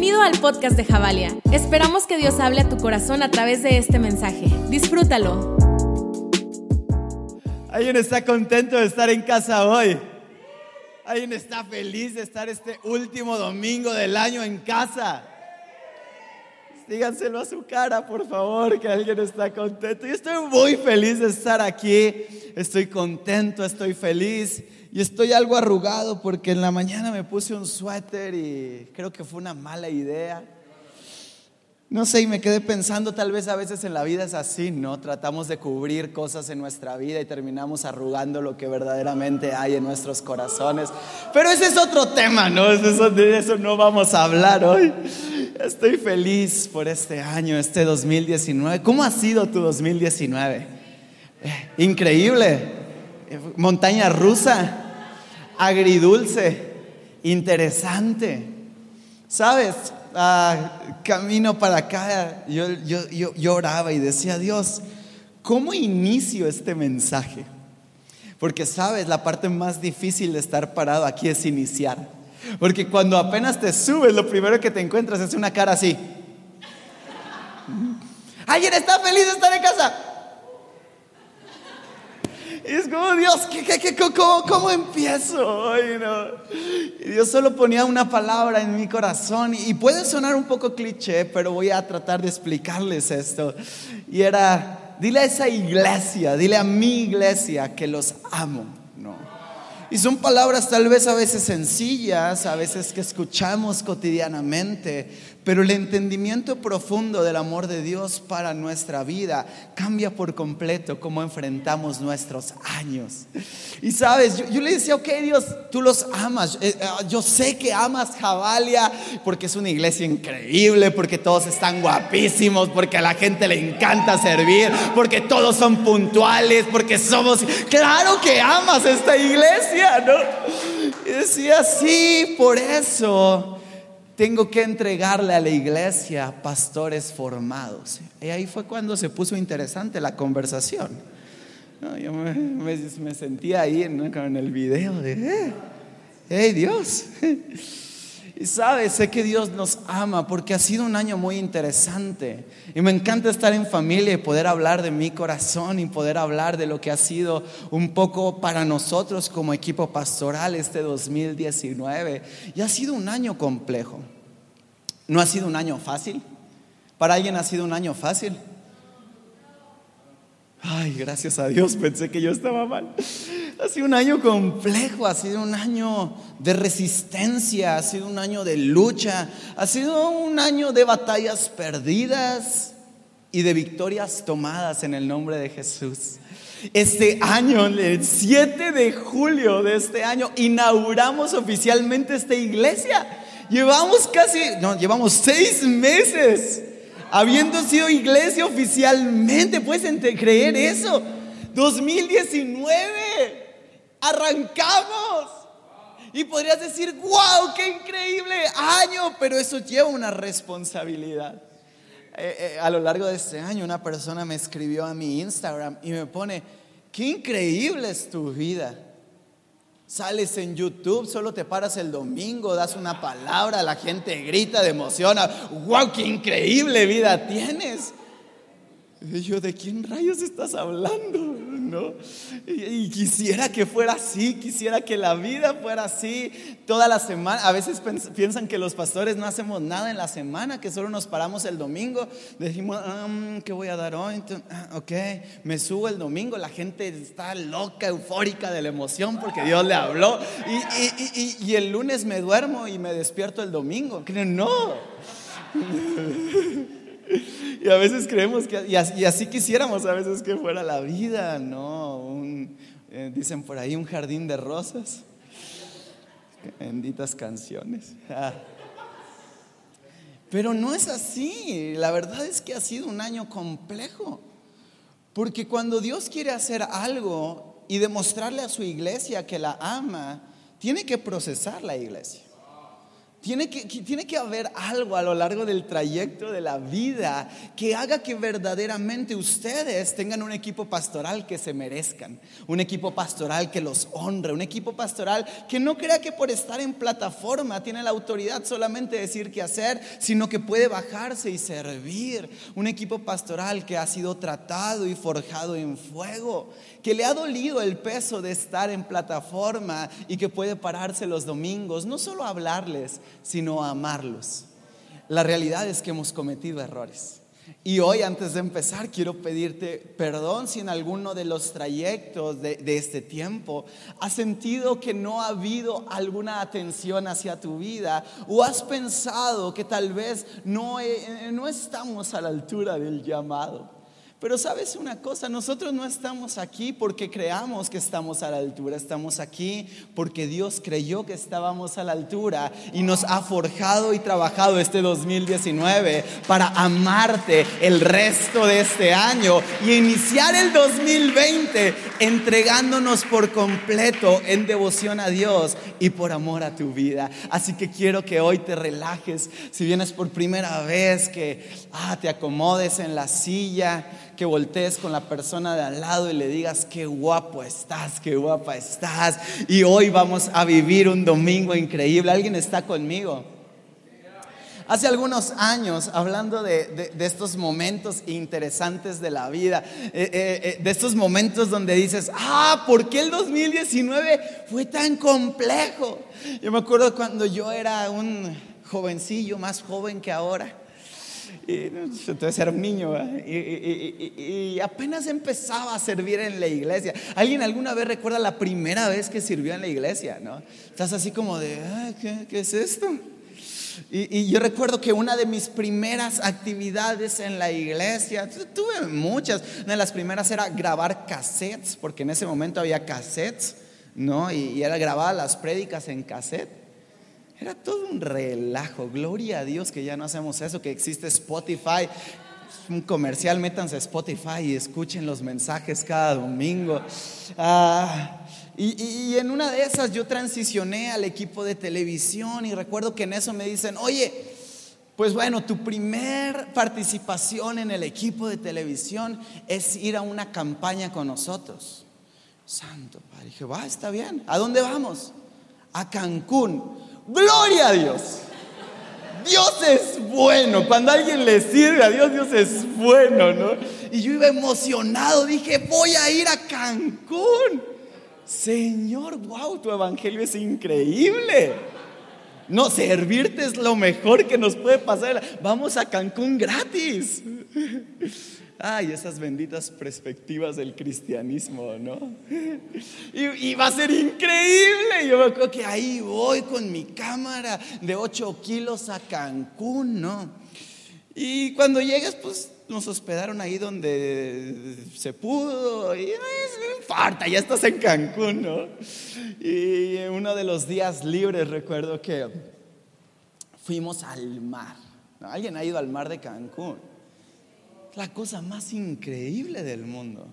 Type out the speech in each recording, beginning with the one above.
Bienvenido al podcast de Javalia. Esperamos que Dios hable a tu corazón a través de este mensaje. Disfrútalo. ¿Alguien está contento de estar en casa hoy? ¿Alguien está feliz de estar este último domingo del año en casa? Díganselo a su cara, por favor, que alguien está contento. Yo estoy muy feliz de estar aquí. Estoy contento, estoy feliz. Y estoy algo arrugado porque en la mañana me puse un suéter y creo que fue una mala idea. No sé, y me quedé pensando, tal vez a veces en la vida es así, ¿no? Tratamos de cubrir cosas en nuestra vida y terminamos arrugando lo que verdaderamente hay en nuestros corazones. Pero ese es otro tema, ¿no? Eso, de eso no vamos a hablar hoy. Estoy feliz por este año, este 2019. ¿Cómo ha sido tu 2019? Eh, increíble. Montaña rusa, agridulce, interesante. ¿Sabes? Ah, camino para acá, yo, yo, yo, y decía, Dios, ¿cómo inicio este mensaje? Porque sabes, la parte más difícil de estar parado aquí es iniciar. Porque cuando apenas te subes, lo primero que te encuentras es una cara así. ¿Alguien está feliz de estar en casa? Y es como, Dios, ¿qué, cómo, empiezo? Y Dios solo ponía una palabra en mi corazón y puede sonar un poco cliché, pero voy a tratar de explicarles esto. Y era, dile a esa iglesia, dile a mi iglesia que los amo. No. Y son palabras tal vez a veces sencillas, a veces que escuchamos cotidianamente, pero el entendimiento profundo del amor de Dios para nuestra vida cambia por completo cómo enfrentamos nuestros años. Y sabes, yo, le decía, ok Dios, tú los amas. Eh, eh, yo sé que amas Javalia porque es una iglesia increíble, porque todos están guapísimos, porque a la gente le encanta servir, porque todos son puntuales, porque somos... Claro que amas esta iglesia, ¿no? Y decía, sí, por eso tengo que entregarle a la iglesia pastores formados. Y ahí fue cuando se puso interesante la conversación. yo me, sentía ahí en, el video de, eh, hey Dios. Y sabes, sé que Dios nos ama porque ha sido un año muy interesante. Y me encanta estar en familia y poder hablar de mi corazón y poder hablar de lo que ha sido un poco para nosotros como equipo pastoral este 2019. Y ha sido un año complejo. No ha sido un año fácil. Para alguien ha sido un año fácil. Ay, gracias a Dios, pensé que yo estaba mal. Ha sido un año complejo, ha sido un año de resistencia, ha sido un año de lucha, ha sido un año de batallas perdidas y de victorias tomadas en el nombre de Jesús. Este año, el 7 de julio de este año, inauguramos oficialmente esta iglesia. Llevamos casi, no, llevamos seis meses habiendo sido iglesia oficialmente. ¿Puedes creer eso? 2019. Arrancamos. Y podrías decir, wow, qué increíble año, pero eso lleva una responsabilidad. Eh, eh, a lo largo de este año una persona me escribió a mi Instagram y me pone, qué increíble es tu vida. Sales en YouTube, solo te paras el domingo, das una palabra, la gente grita de emoción. ¡Wow! ¡Qué increíble vida tienes! Y yo, ¿de quién rayos estás hablando? ¿No? Y, quisiera que fuera así, quisiera que la vida fuera así toda la semana. A veces piensan que los pastores no hacemos nada en la semana, que solo nos paramos el domingo. Decimos, um, ¿qué voy a dar hoy? Ah, ok, me subo el domingo, la gente está loca, eufórica de la emoción porque Dios le habló. Y, y el lunes me duermo y me despierto el domingo. No. Y a veces creemos que, y así, quisiéramos a veces que fuera la vida, ¿no? Eh, dicen por ahí un jardín de rosas. Benditas canciones. Ah. Pero no es así. La verdad es que ha sido un año complejo. Porque cuando Dios quiere hacer algo y demostrarle a su iglesia que la ama, tiene que procesar la iglesia. Tiene que, tiene que haber algo a lo largo del trayecto de la vida que haga que verdaderamente ustedes tengan un equipo pastoral que se merezcan, un equipo pastoral que los honre, un equipo pastoral que no crea que por estar en plataforma tiene la autoridad solamente de decir qué hacer, sino que puede bajarse y servir, un equipo pastoral que ha sido tratado y forjado en fuego, que le ha dolido el peso de estar en plataforma y que puede pararse los domingos, no solo a hablarles, sino a amarlos. La realidad es que hemos cometido errores. Y hoy, antes de empezar, quiero pedirte perdón si en alguno de los trayectos de, este tiempo has sentido que no ha habido alguna atención hacia tu vida o has pensado que tal vez no, no estamos a la altura del llamado. Pero sabes una cosa, nosotros no estamos aquí porque creamos que estamos a la altura, estamos aquí porque Dios creyó que estábamos a la altura y nos ha forjado y trabajado este 2019 para amarte el resto de este año y iniciar el 2020 entregándonos por completo en devoción a Dios y por amor a tu vida. Así que quiero que hoy te relajes, si vienes por primera vez, que ah, te acomodes en la silla que voltees con la persona de al lado y le digas, qué guapo estás, qué guapa estás. Y hoy vamos a vivir un domingo increíble. ¿Alguien está conmigo? Hace algunos años, hablando de, estos momentos interesantes de la vida, eh, eh, eh, de estos momentos donde dices, ah, ¿por qué el 2019 fue tan complejo? Yo me acuerdo cuando yo era un jovencillo, más joven que ahora. Entonces era un niño y, apenas empezaba a servir en la iglesia. ¿Alguien alguna vez recuerda la primera vez que sirvió en la iglesia? ¿no? Estás así como de, ¿qué, es esto? Y, yo recuerdo que una de mis primeras actividades en la iglesia, tuve muchas, una de las primeras era grabar cassettes, porque en ese momento había cassettes, ¿no? Y, y era grabar las prédicas en cassette. Era todo un relajo. Gloria a Dios que ya no hacemos eso, que existe Spotify. Un comercial, métanse a Spotify y escuchen los mensajes cada domingo. Ah, y, y, en una de esas yo transicioné al equipo de televisión y recuerdo que en eso me dicen, oye, pues bueno, tu primer participación en el equipo de televisión es ir a una campaña con nosotros. Santo Padre, dije, va, está bien. ¿A dónde vamos? A Cancún. Gloria a Dios. Dios es bueno. Cuando alguien le sirve a Dios, Dios es bueno, ¿no? Y yo iba emocionado, dije, voy a ir a Cancún. Señor, wow, tu evangelio es increíble. No, servirte es lo mejor que nos puede pasar. Vamos a Cancún gratis. Ay, esas benditas perspectivas del cristianismo, ¿no? Y, va a ser increíble. Yo me acuerdo que ahí voy con mi cámara de 8 kilos a Cancún, ¿no? Y cuando llegas, pues nos hospedaron ahí donde se pudo. Y no importa, ya estás en Cancún, ¿no? Y uno de los días libres recuerdo que fuimos al mar. ¿Alguien ha ido al mar de Cancún? La cosa más increíble del mundo.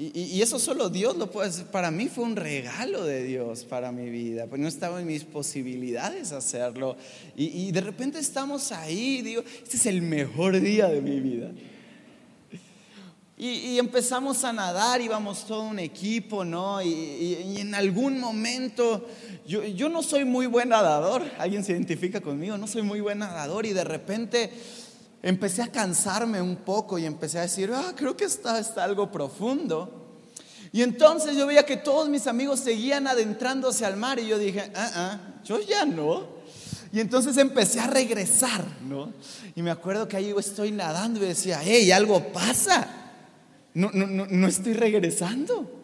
Y, eso solo Dios lo puede hacer. Para mí fue un regalo de Dios para mi vida, pues no estaba en mis posibilidades hacerlo. Y, de repente estamos ahí, digo, este es el mejor día de mi vida. Y, empezamos a nadar, íbamos todo un equipo, ¿no? Y, en algún momento, yo, yo no soy muy buen nadador, alguien se identifica conmigo, no soy muy buen nadador y de repente empecé a cansarme un poco y empecé a decir, ah, creo que está, está algo profundo. Y entonces yo veía que todos mis amigos seguían adentrándose al mar y yo dije, ah, ah, yo ya no. Y entonces empecé a regresar, ¿no? Y me acuerdo que ahí estoy nadando y decía, hey, algo pasa. No, no, no, no estoy regresando.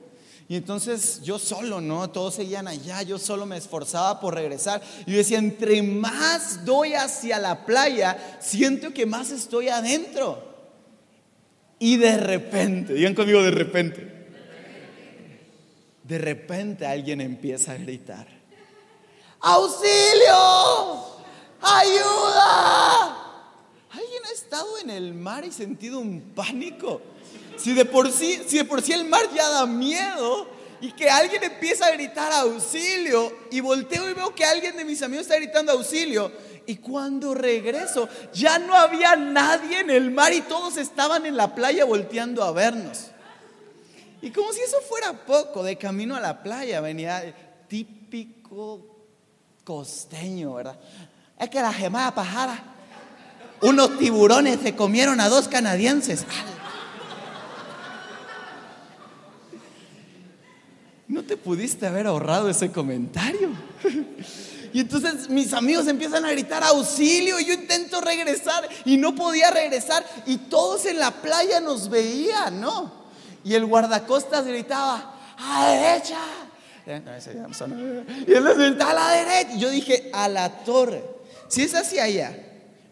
Y entonces yo solo, ¿no? Todos seguían allá, yo solo me esforzaba por regresar. Y yo decía, entre más doy hacia la playa, siento que más estoy adentro. Y de repente, digan conmigo de repente, de repente alguien empieza a gritar, auxilio, ayuda. ¿Alguien ha estado en el mar y sentido un pánico? Si de por sí, si de por sí el mar ya da miedo, y que alguien empieza a gritar auxilio y volteo y veo que alguien de mis amigos está gritando auxilio. Y cuando regreso, ya no había nadie en el mar y todos estaban en la playa volteando a vernos. Y como si eso fuera poco, de camino a la playa venía típico costeño, ¿verdad? Es que la gemada pajara, unos tiburones se comieron a dos canadienses. No te pudiste haber ahorrado ese comentario. Y entonces mis amigos empiezan a gritar auxilio y yo intento regresar y no podía regresar y todos en la playa nos veían, ¿no? Y el guardacostas gritaba, a la derecha. Y él les gritaba a la derecha. Y yo dije, a la torre. Si es hacia allá,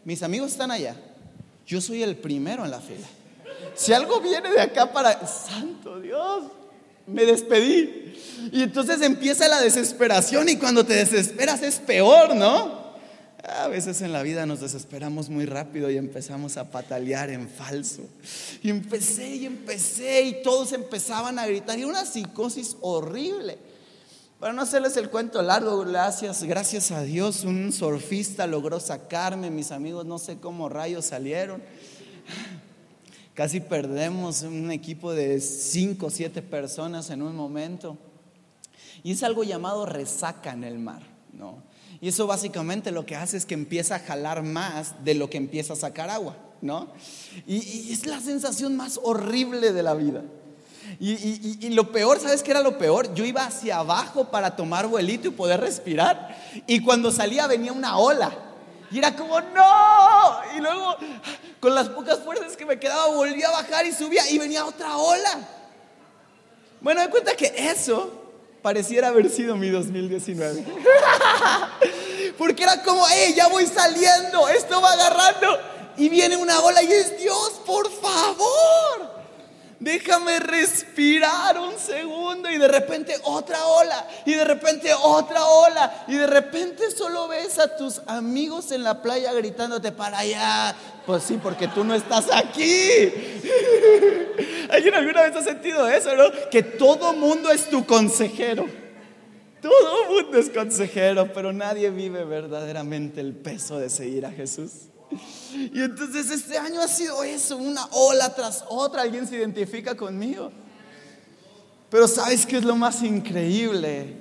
mis amigos están allá, yo soy el primero en la fila. Si algo viene de acá para, santo Dios, me despedí. Y entonces empieza la desesperación y cuando te desesperas es peor, ¿no? A veces en la vida nos desesperamos muy rápido y empezamos a patalear en falso. Y empecé y empecé y todos empezaban a gritar y una psicosis horrible. Para no hacerles el cuento largo, gracias, gracias a Dios, un surfista logró sacarme, mis amigos no sé cómo rayos salieron. Casi perdemos un equipo de cinco o siete personas en un momento. Y es algo llamado resaca en el mar, ¿no? Y eso básicamente lo que hace es que empieza a jalar más de lo que empieza a sacar agua, ¿no? Y, es la sensación más horrible de la vida. Y, y, lo peor, ¿sabes qué era lo peor? Yo iba hacia abajo para tomar vuelito y poder respirar. Y cuando salía venía una ola. Y era como, no. Y luego, con las pocas fuerzas que me quedaba, volvía a bajar y subía y venía otra ola. Bueno, me cuenta que eso pareciera haber sido mi 2019. Porque era como, hey, ya voy saliendo, esto va agarrando. Y viene una ola y es Dios, por favor. Déjame respirar un segundo y de repente otra ola y de repente otra ola y de repente solo ves a tus amigos en la playa gritándote para allá. Pues sí, porque tú no estás aquí. ¿Alguien alguna vez ha sentido eso, no? Que todo mundo es tu consejero. Todo mundo es consejero, pero nadie vive verdaderamente el peso de seguir a Jesús. Y entonces este año ha sido eso, una ola tras otra. Alguien se identifica conmigo. Pero ¿sabes qué es lo más increíble?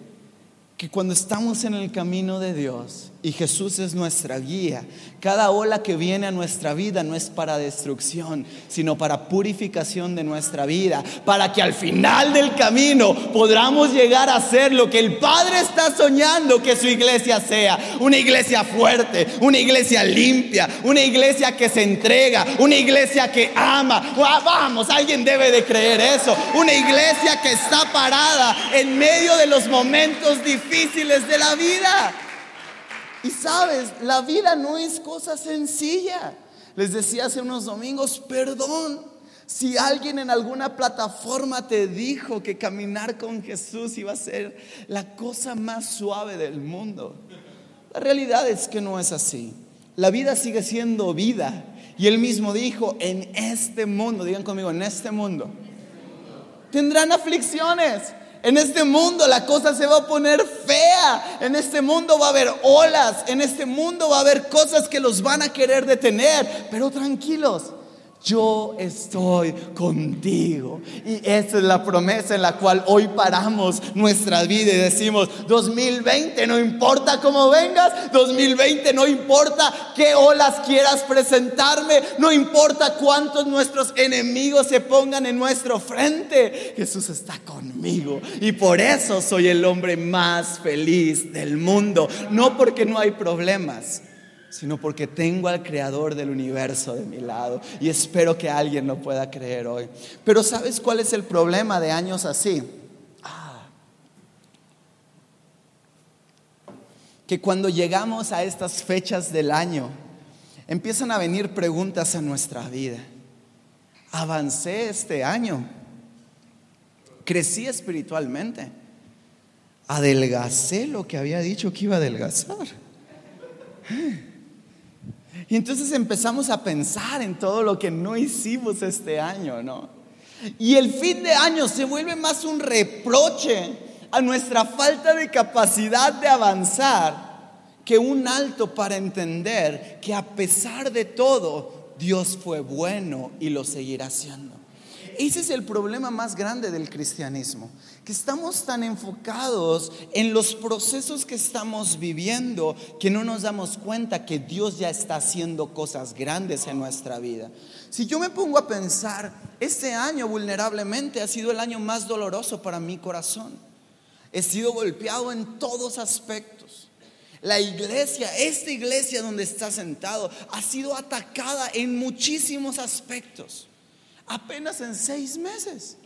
Que cuando estamos en el camino de Dios y Jesús es nuestra guía, cada ola que viene a nuestra vida no es para destrucción, sino para purificación de nuestra vida, para que al final del camino podamos llegar a ser lo que el Padre está soñando que su iglesia sea, una iglesia fuerte, una iglesia limpia, una iglesia que se entrega, una iglesia que ama. Vamos, alguien debe de creer eso, una iglesia que está parada en medio de los momentos difíciles de la vida. Y sabes, la vida no es cosa sencilla. Les decía hace unos domingos, perdón. Si alguien en alguna plataforma te dijo que caminar con Jesús iba a ser la cosa más suave del mundo, la realidad es que no es así. La vida sigue siendo vida. Y él mismo dijo, en este mundo, digan conmigo, en este mundo, tendrán aflicciones. En este mundo la cosa se va a poner fea. En este mundo va a haber olas. En este mundo va a haber cosas que los van a querer detener. Pero tranquilos, yo estoy contigo. Y esa es la promesa en la cual hoy paramos nuestra vida y decimos, 2020 no importa cómo vengas, 2020 no importa qué olas quieras presentarme, no importa cuántos nuestros enemigos se pongan en nuestro frente, Jesús está conmigo. Y por eso soy el hombre más feliz del mundo, no porque no hay problemas sino porque tengo al creador del universo de mi lado y espero que alguien lo pueda creer hoy. Pero ¿sabes cuál es el problema de años así? Ah. que cuando llegamos a estas fechas del año, empiezan a venir preguntas a nuestra vida. ¿Avancé este año? ¿Crecí espiritualmente? ¿Adelgacé lo que había dicho que iba a adelgazar? Y entonces empezamos a pensar en todo lo que no hicimos este año, ¿no? Y el fin de año se vuelve más un reproche a nuestra falta de capacidad de avanzar que un alto para entender que a pesar de todo, Dios fue bueno y lo seguirá siendo. Ese es el problema más grande del cristianismo, que estamos tan enfocados en los procesos que estamos viviendo que no nos damos cuenta que Dios ya está haciendo cosas grandes en nuestra vida. Si yo me pongo a pensar, este año vulnerablemente ha sido el año más doloroso para mi corazón. He sido golpeado en todos aspectos. La iglesia, esta iglesia donde está sentado, ha sido atacada en muchísimos aspectos apenas en seis meses.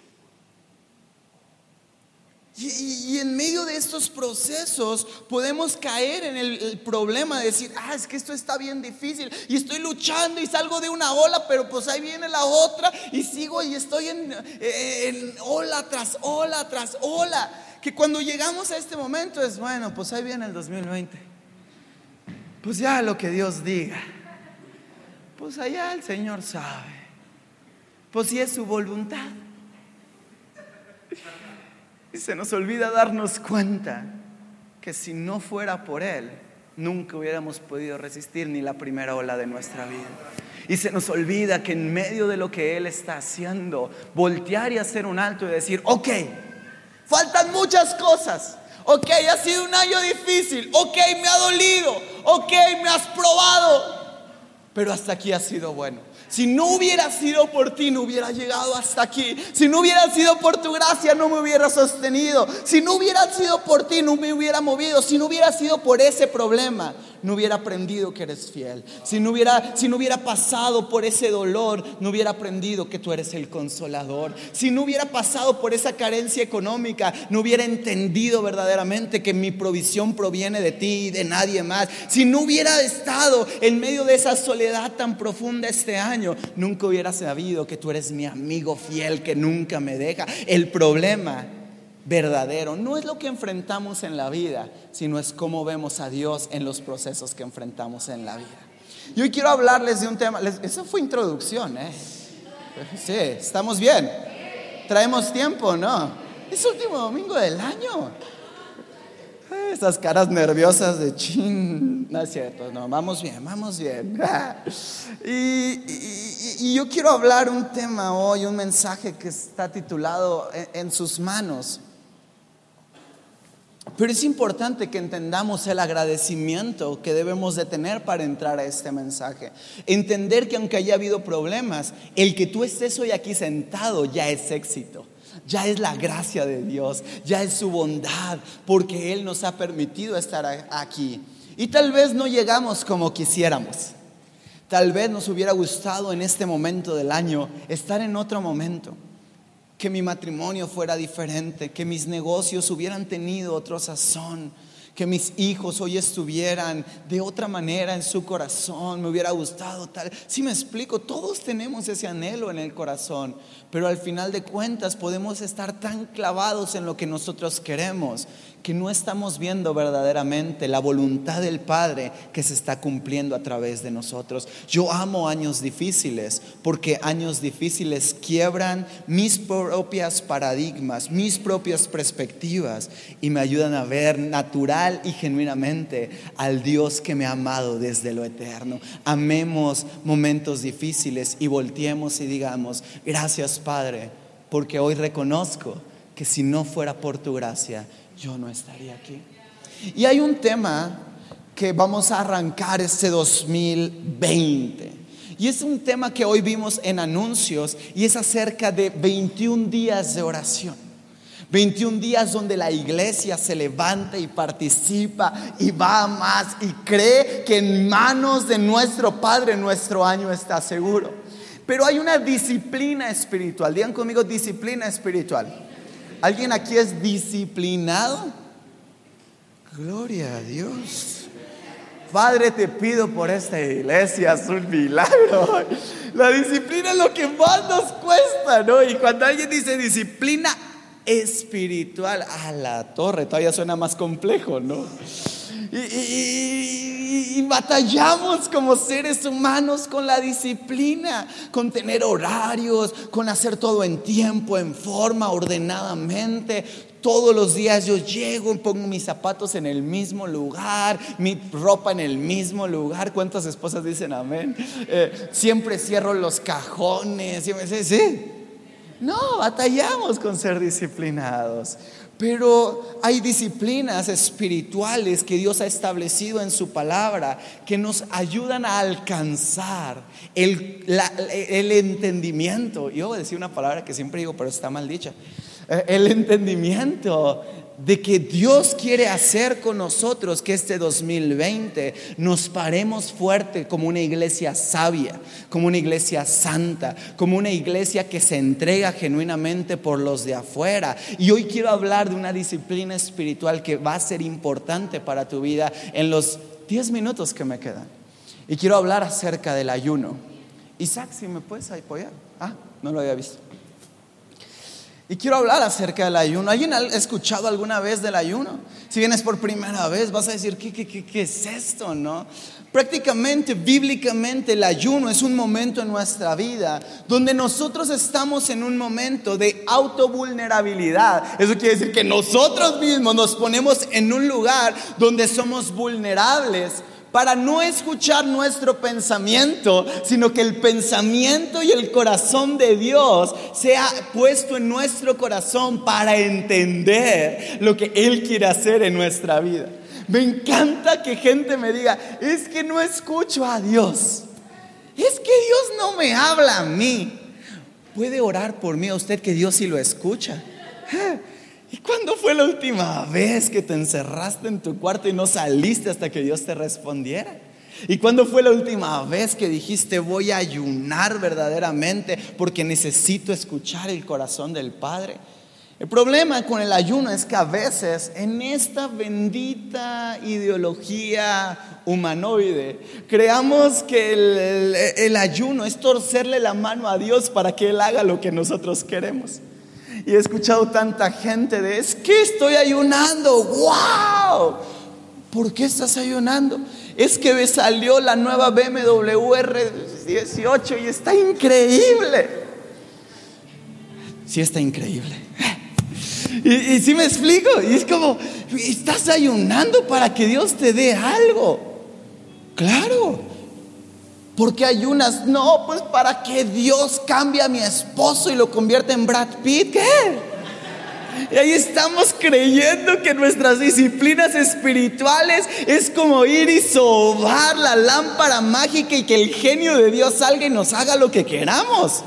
Y, en medio de estos procesos podemos caer en el, problema de decir, ah, es que esto está bien difícil y estoy luchando y salgo de una ola, pero pues ahí viene la otra y sigo y estoy en, en ola tras ola tras ola. Que cuando llegamos a este momento es, bueno, pues ahí viene el 2020. Pues ya lo que Dios diga. Pues allá el Señor sabe pues si es su voluntad. Y se nos olvida darnos cuenta que si no fuera por Él, nunca hubiéramos podido resistir ni la primera ola de nuestra vida. Y se nos olvida que en medio de lo que Él está haciendo, voltear y hacer un alto y decir, ok, faltan muchas cosas. Ok, ha sido un año difícil. Ok, me ha dolido. Ok, me has probado. Pero hasta aquí ha sido bueno. Si no hubiera sido por ti, no hubiera llegado hasta aquí. Si no hubiera sido por tu gracia, no me hubiera sostenido. Si no hubiera sido por ti, no me hubiera movido. Si no hubiera sido por ese problema, no hubiera aprendido que eres fiel. Si no hubiera, si no hubiera pasado por ese dolor, no hubiera aprendido que tú eres el consolador. Si no hubiera pasado por esa carencia económica, no hubiera entendido verdaderamente que mi provisión proviene de ti y de nadie más. Si no hubiera estado en medio de esa soledad tan profunda este año, nunca hubiera sabido que tú eres mi amigo fiel que nunca me deja. El problema verdadero no es lo que enfrentamos en la vida, sino es cómo vemos a Dios en los procesos que enfrentamos en la vida. Y hoy quiero hablarles de un tema, eso fue introduccción, ¿eh? Sí, estamos bien. Traemos tiempo, ¿no? Es último domingo del año. Esas caras nerviosas de chin, no es cierto, no, vamos bien, vamos bien. Y, yo quiero hablar un tema hoy, un mensaje que está titulado en sus manos. Pero es importante que entendamos el agradecimiento que debemos de tener para entrar a este mensaje. Entender que aunque haya habido problemas, el que tú estés hoy aquí sentado ya es éxito. Ya es la gracia de Dios, ya es su bondad, porque Él nos ha permitido estar aquí. Y tal vez no llegamos como quisiéramos. Tal vez nos hubiera gustado en este momento del año estar en otro momento que mi matrimonio fuera diferente, que mis negocios hubieran tenido otro sazón, que mis hijos hoy estuvieran de otra manera en su corazón, me hubiera gustado tal. Si me explico, todos tenemos ese anhelo en el corazón, pero al final de cuentas podemos estar tan clavados en lo que nosotros queremos que no estamos viendo verdaderamente la voluntad del Padre que se está cumpliendo a través de nosotros. Yo amo años difíciles porque años difíciles quiebran mis propias paradigmas, mis propias perspectivas y me ayudan a ver natural y genuinamente al Dios que me ha amado desde lo eterno. Amemos momentos difíciles y volteemos y digamos, gracias Padre, porque hoy reconozco que si no fuera por tu gracia, yo no estaría aquí. Y hay un tema que vamos a arrancar este 2020. Y es un tema que hoy vimos en anuncios y es acerca de 21 días de oración. 21 días donde la iglesia se levanta y participa y va más y cree que en manos de nuestro Padre nuestro año está seguro. Pero hay una disciplina espiritual. Digan conmigo disciplina espiritual. ¿Alguien aquí es disciplinado? Gloria a Dios. Padre, te pido por esta iglesia, es un milagro. La disciplina es lo que más nos cuesta, ¿no? Y cuando alguien dice disciplina espiritual, a la torre, todavía suena más complejo, ¿no? Y, batallamos como seres humanos con la disciplina, con tener horarios, con hacer todo en tiempo, en forma, ordenadamente. Todos los días yo llego, pongo mis zapatos en el mismo lugar, mi ropa en el mismo lugar. ¿Cuántas esposas dicen amén? Eh, siempre cierro los cajones. Sí. No, batallamos con ser disciplinados. Pero hay disciplinas espirituales que Dios ha establecido en su palabra que nos ayudan a alcanzar el, el entendimiento. Yo voy a decir una palabra que siempre digo, pero está mal dicha. Eh, el entendimiento de que Dios quiere hacer con nosotros que este 2020 nos paremos fuerte como una iglesia sabia, como una iglesia santa, como una iglesia que se entrega genuinamente por los de afuera. Y hoy quiero hablar de una disciplina espiritual que va a ser importante para tu vida en los 10 minutos que me quedan. Y quiero hablar acerca del ayuno. Isaac, si me puedes apoyar. Ah, no lo había visto. Y quiero hablar acerca del ayuno. ¿Alguien ha escuchado alguna vez del ayuno? Si vienes por primera vez, vas a decir, ¿qué, qué, qué, qué es esto? ¿No? Prácticamente, bíblicamente, el ayuno es un momento en nuestra vida donde nosotros estamos en un momento de autovulnerabilidad. Eso quiere decir que nosotros mismos nos ponemos en un lugar donde somos vulnerables para no escuchar nuestro pensamiento, sino que el pensamiento y el corazón de Dios sea puesto en nuestro corazón para entender lo que Él quiere hacer en nuestra vida. Me encanta que gente me diga, es que no escucho a Dios. Es que Dios no me habla a mí. Puede orar por mí a usted que Dios sí lo escucha. ¿Y cuándo fue la última vez que te encerraste en tu cuarto y no saliste hasta que Dios te respondiera? ¿Y cuándo fue la última vez que dijiste voy a ayunar verdaderamente porque necesito escuchar el corazón del Padre? El problema con el ayuno es que a veces en esta bendita ideología humanoide creamos que el, el ayuno es torcerle la mano a Dios para que Él haga lo que nosotros queremos. Y he escuchado tanta gente de, es que estoy ayunando, wow. ¿Por qué estás ayunando? Es que me salió la nueva BMW R18 y está increíble. Sí está increíble. Y, sí me explico. Y es como, estás ayunando para que Dios te dé algo. Claro. ¿Por qué ayunas? No, pues para que Dios cambie a mi esposo y lo convierta en Brad Pitt. ¿Qué? Y ahí estamos creyendo que nuestras disciplinas espirituales es como ir y sobar la lámpara mágica y que el genio de Dios salga y nos haga lo que queramos.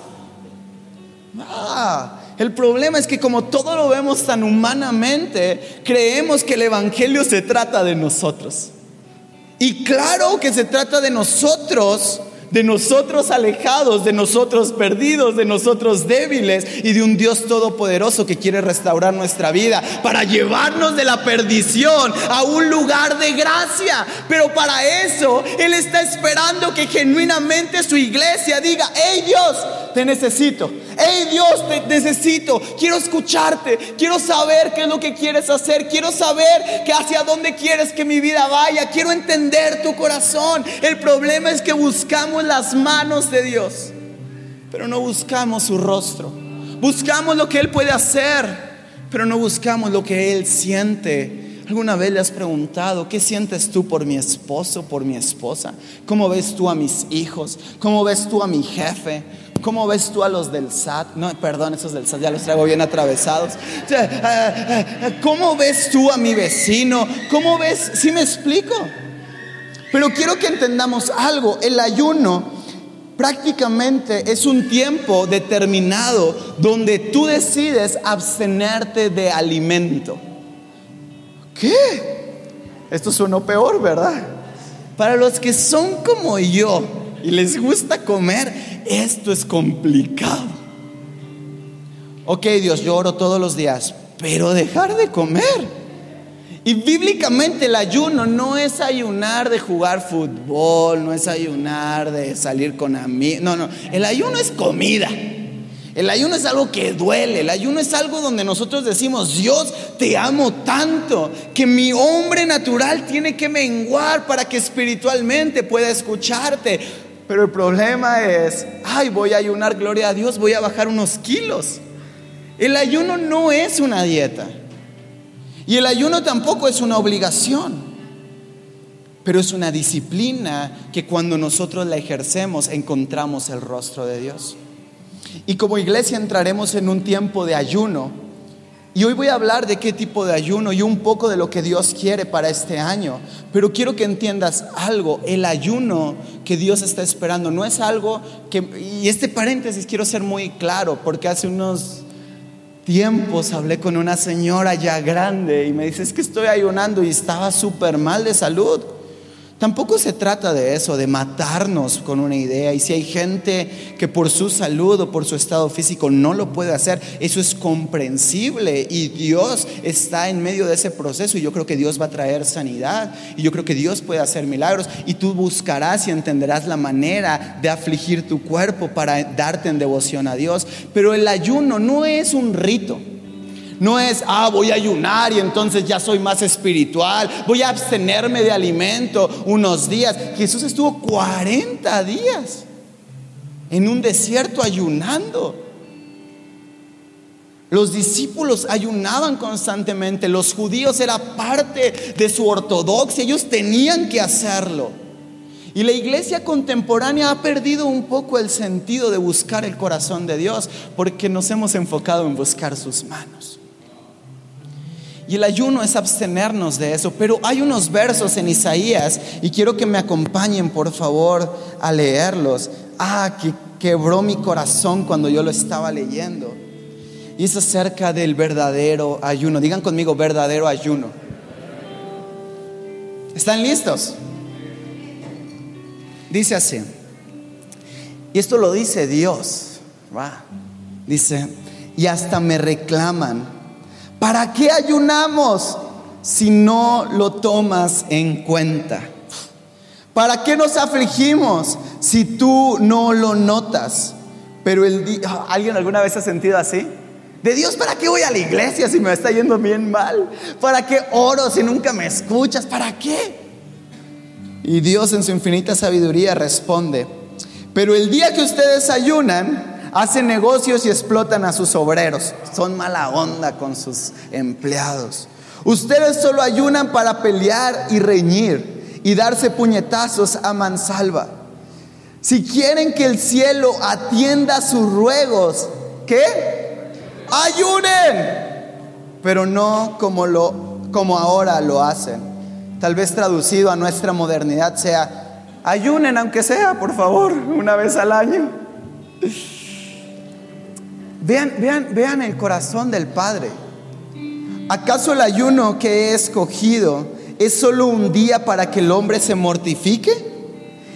Ah, el problema es que como todo lo vemos tan humanamente, creemos que el Evangelio se trata de nosotros. Y claro que se trata de nosotros, de nosotros alejados, de nosotros perdidos, de nosotros débiles y de un Dios todopoderoso que quiere restaurar nuestra vida para llevarnos de la perdición a un lugar de gracia. Pero para eso Él está esperando que genuinamente su iglesia diga, Dios, te necesito. Hey Dios, te necesito. Quiero escucharte. Quiero saber qué es lo que quieres hacer. Quiero saber que hacia dónde quieres que mi vida vaya. Quiero entender tu corazón. El problema es que buscamos las manos de Dios, pero no buscamos su rostro. Buscamos lo que Él puede hacer, pero no buscamos lo que Él siente. ¿Alguna vez le has preguntado qué sientes tú por mi esposo, por mi esposa? ¿Cómo ves tú a mis hijos? ¿Cómo ves tú a mi jefe? ¿Cómo ves tú a los del SAT? No, perdón, esos del SAT ya los traigo bien atravesados. Eh, eh, ¿Cómo ves tú a mi vecino? ¿Cómo ves? ¿Sí me explico? Pero quiero que entendamos algo. El ayuno prácticamente es un tiempo determinado donde tú decides abstenerte de alimento. ¿Qué? Esto suena peor, ¿verdad? Para los que son como yo y les gusta comer, esto es complicado. Ok, Dios, yo oro todos los días, pero dejar de comer. Y bíblicamente el ayuno no es ayunar de jugar fútbol, no es ayunar de salir con amigos, no, no, el ayuno es comida. El ayuno es algo que duele, el ayuno es algo donde nosotros decimos, Dios, te amo tanto, que mi hombre natural tiene que menguar para que espiritualmente pueda escucharte. Pero el problema es, ay, voy a ayunar, gloria a Dios, voy a bajar unos kilos. El ayuno no es una dieta. Y el ayuno tampoco es una obligación. Pero es una disciplina que cuando nosotros la ejercemos encontramos el rostro de Dios. Y como iglesia entraremos en un tiempo de ayuno. Y hoy voy a hablar de qué tipo de ayuno y un poco de lo que Dios quiere para este año. Pero quiero que entiendas algo. El ayuno que Dios está esperando no es algo que... Y este paréntesis quiero ser muy claro porque hace unos tiempos hablé con una señora ya grande y me dice, es que estoy ayunando y estaba súper mal de salud. Tampoco se trata de eso, de matarnos con una idea. Y si hay gente que por su salud o por su estado físico no lo puede hacer, eso es comprensible. Y Dios está en medio de ese proceso. Y yo creo que Dios va a traer sanidad. Y yo creo que Dios puede hacer milagros. Y tú buscarás y entenderás la manera de afligir tu cuerpo para darte en devoción a Dios. Pero el ayuno no es un rito. No es, ah, voy a ayunar y entonces ya soy más espiritual, voy a abstenerme de alimento unos días. Jesús estuvo 40 días en un desierto ayunando. Los discípulos ayunaban constantemente, los judíos era parte de su ortodoxia, ellos tenían que hacerlo. Y la iglesia contemporánea ha perdido un poco el sentido de buscar el corazón de Dios porque nos hemos enfocado en buscar sus manos. Y el ayuno es abstenernos de eso. Pero hay unos versos en Isaías y quiero que me acompañen por favor a leerlos. Ah, que quebró mi corazón cuando yo lo estaba leyendo. Y es acerca del verdadero ayuno. Digan conmigo verdadero ayuno. ¿Están listos? Dice así. Y esto lo dice Dios. Dice, y hasta me reclaman ¿Para qué ayunamos si no lo tomas en cuenta? ¿Para qué nos afligimos si tú no lo notas? Pero el ah, ¿alguien alguna vez ha sentido así? De Dios, ¿para qué voy a la iglesia si me está yendo bien mal? ¿Para qué oro si nunca me escuchas? ¿Para qué? Y Dios en su infinita sabiduría responde, pero el día que ustedes ayunan, hacen negocios y explotan a sus obreros. Son mala onda con sus empleados. Ustedes solo ayunan para pelear y reñir y darse puñetazos a mansalva. Si quieren que el cielo atienda sus ruegos, ¿qué? Ayunen. Pero no como lo como ahora lo hacen. Tal vez traducido a nuestra modernidad sea ayunen aunque sea, por favor, una vez al año. Vean, vean, vean el corazón del Padre. ¿Acaso el ayuno que he escogido es solo un día para que el hombre se mortifique?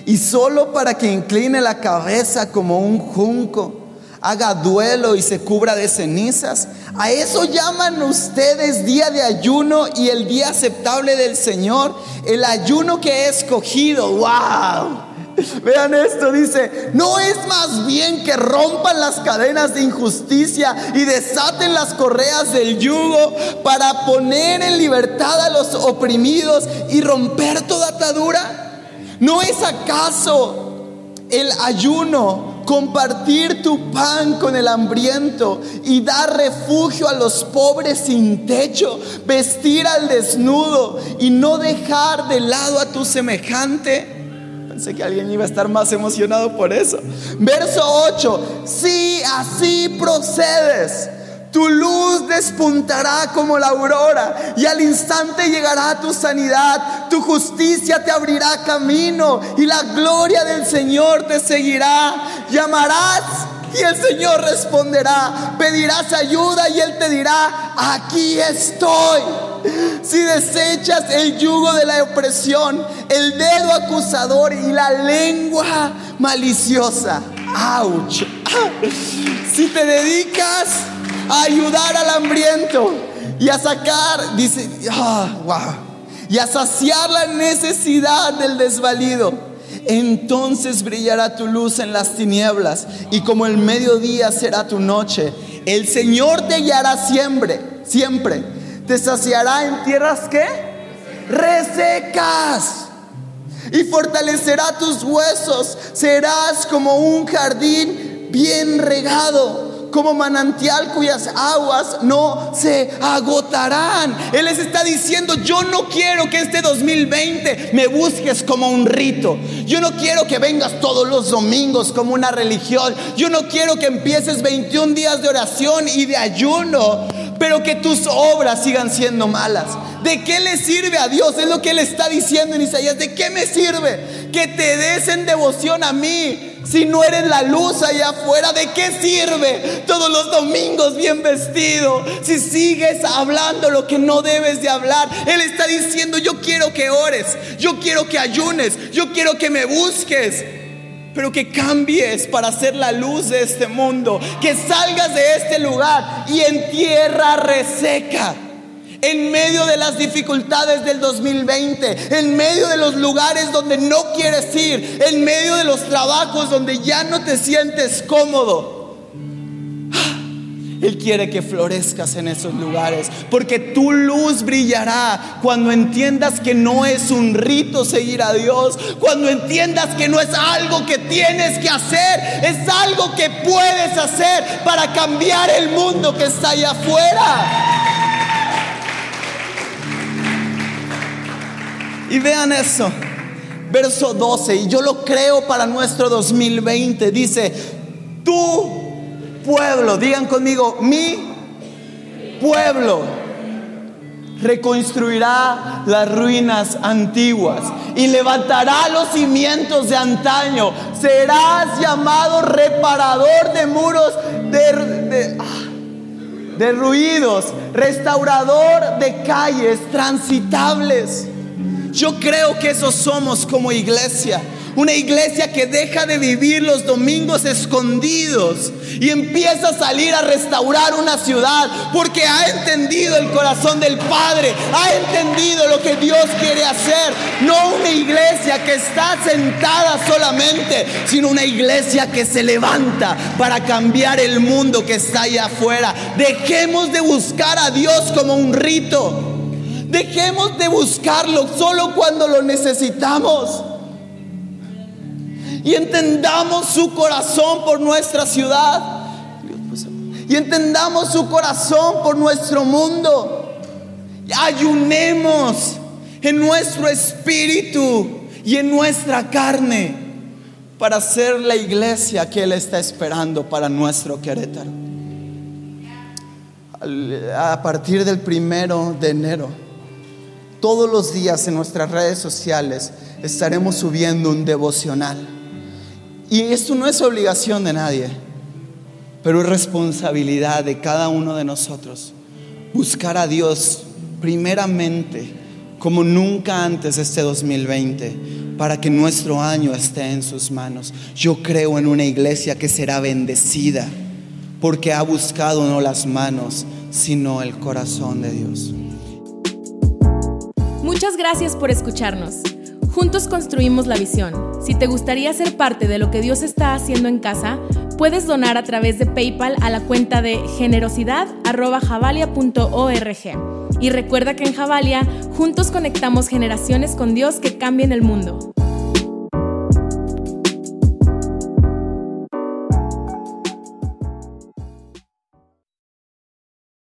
¿Y solo para que incline la cabeza como un junco, haga duelo y se cubra de cenizas? ¿A eso llaman ustedes día de ayuno y el día aceptable del Señor? El ayuno que he escogido. ¡Wow! Vean esto, dice, no es más bien que rompan las cadenas de injusticia y desaten las correas del yugo para poner en libertad a los oprimidos y romper toda atadura. ¿No es acaso el ayuno compartir tu pan con el hambriento y dar refugio a los pobres sin techo, vestir al desnudo y no dejar de lado a tu semejante? Pensé que alguien iba a estar más emocionado por eso. Verso 8, si así procedes, tu luz despuntará como la aurora y al instante llegará tu sanidad, tu justicia te abrirá camino y la gloria del Señor te seguirá. Llamarás y el Señor responderá, pedirás ayuda y Él te dirá, aquí estoy. Si desechas el yugo de la opresión, el dedo acusador y la lengua maliciosa, ¡auch! Si te dedicas a ayudar al hambriento y a sacar, dice, wow, y a saciar la necesidad del desvalido Entonces brillará tu luz en las tinieblas y como el mediodía será tu noche. El Señor te guiará siempre, siempre. Te saciará en tierras que resecas. Y fortalecerá tus huesos. Serás como un jardín bien regado como manantial cuyas aguas no se agotarán. Él les está diciendo, yo no quiero que este 2020 me busques como un rito. Yo no quiero que vengas todos los domingos como una religión. Yo no quiero que empieces 21 días de oración y de ayuno, pero que tus obras sigan siendo malas. ¿De qué le sirve a Dios? Es lo que él está diciendo en Isaías. ¿De qué me sirve? Que te des en devoción a mí si no eres la luz allá afuera, ¿de qué sirve todos los domingos bien vestido? Si sigues hablando lo que no debes de hablar. Él está diciendo, yo quiero que ores, yo quiero que ayunes, yo quiero que me busques. Pero que cambies para ser la luz de este mundo. Que salgas de este lugar y en tierra reseca en medio de las dificultades del 2020, en medio de los lugares donde no quieres ir, en medio de los trabajos donde ya no te sientes cómodo. Él quiere que florezcas en esos lugares, porque tu luz brillará cuando entiendas que no es un rito seguir a Dios, cuando entiendas que no es algo que tienes que hacer, es algo que puedes hacer para cambiar el mundo que está allá afuera. Y vean eso. Verso 12, y yo lo creo para nuestro 2020. Dice, tu pueblo, digan conmigo, mi pueblo reconstruirá las ruinas antiguas y levantará los cimientos de antaño. Serás llamado reparador de muros de, de, ruidos, restaurador de calles transitables. Yo creo que eso somos como iglesia. Una iglesia que deja de vivir los domingos escondidos y empieza a salir a restaurar una ciudad porque ha entendido el corazón del Padre, ha entendido lo que Dios quiere hacer. No una iglesia que está sentada solamente, sino una iglesia que se levanta para cambiar el mundo que está allá afuera. Dejemos de buscar a Dios como un rito. Dejemos de buscarlo solo cuando lo necesitamos. Y entendamos su corazón por nuestra ciudad. Y entendamos su corazón por nuestro mundo. ayunemos en nuestro espíritu y en nuestra carne para ser la iglesia que Él está esperando para nuestro Querétaro. A partir del primero de enero todos los días en nuestras redes sociales estaremos subiendo un devocional. Y esto no es obligación de nadie, pero es responsabilidad de cada uno de nosotros. Buscar a Dios primeramente, como nunca antes este 2020, para que nuestro año esté en sus manos. Yo creo en una iglesia que será bendecida, porque ha buscado no las manos, sino el corazón de Dios. Muchas gracias por escucharnos. Juntos construimos la visión. Si te gustaría ser parte de lo que Dios está haciendo en casa, puedes donar a través de PayPal a la cuenta de generosidad.javalia.org. Y recuerda que en Javalia juntos conectamos generaciones con Dios que cambien el mundo.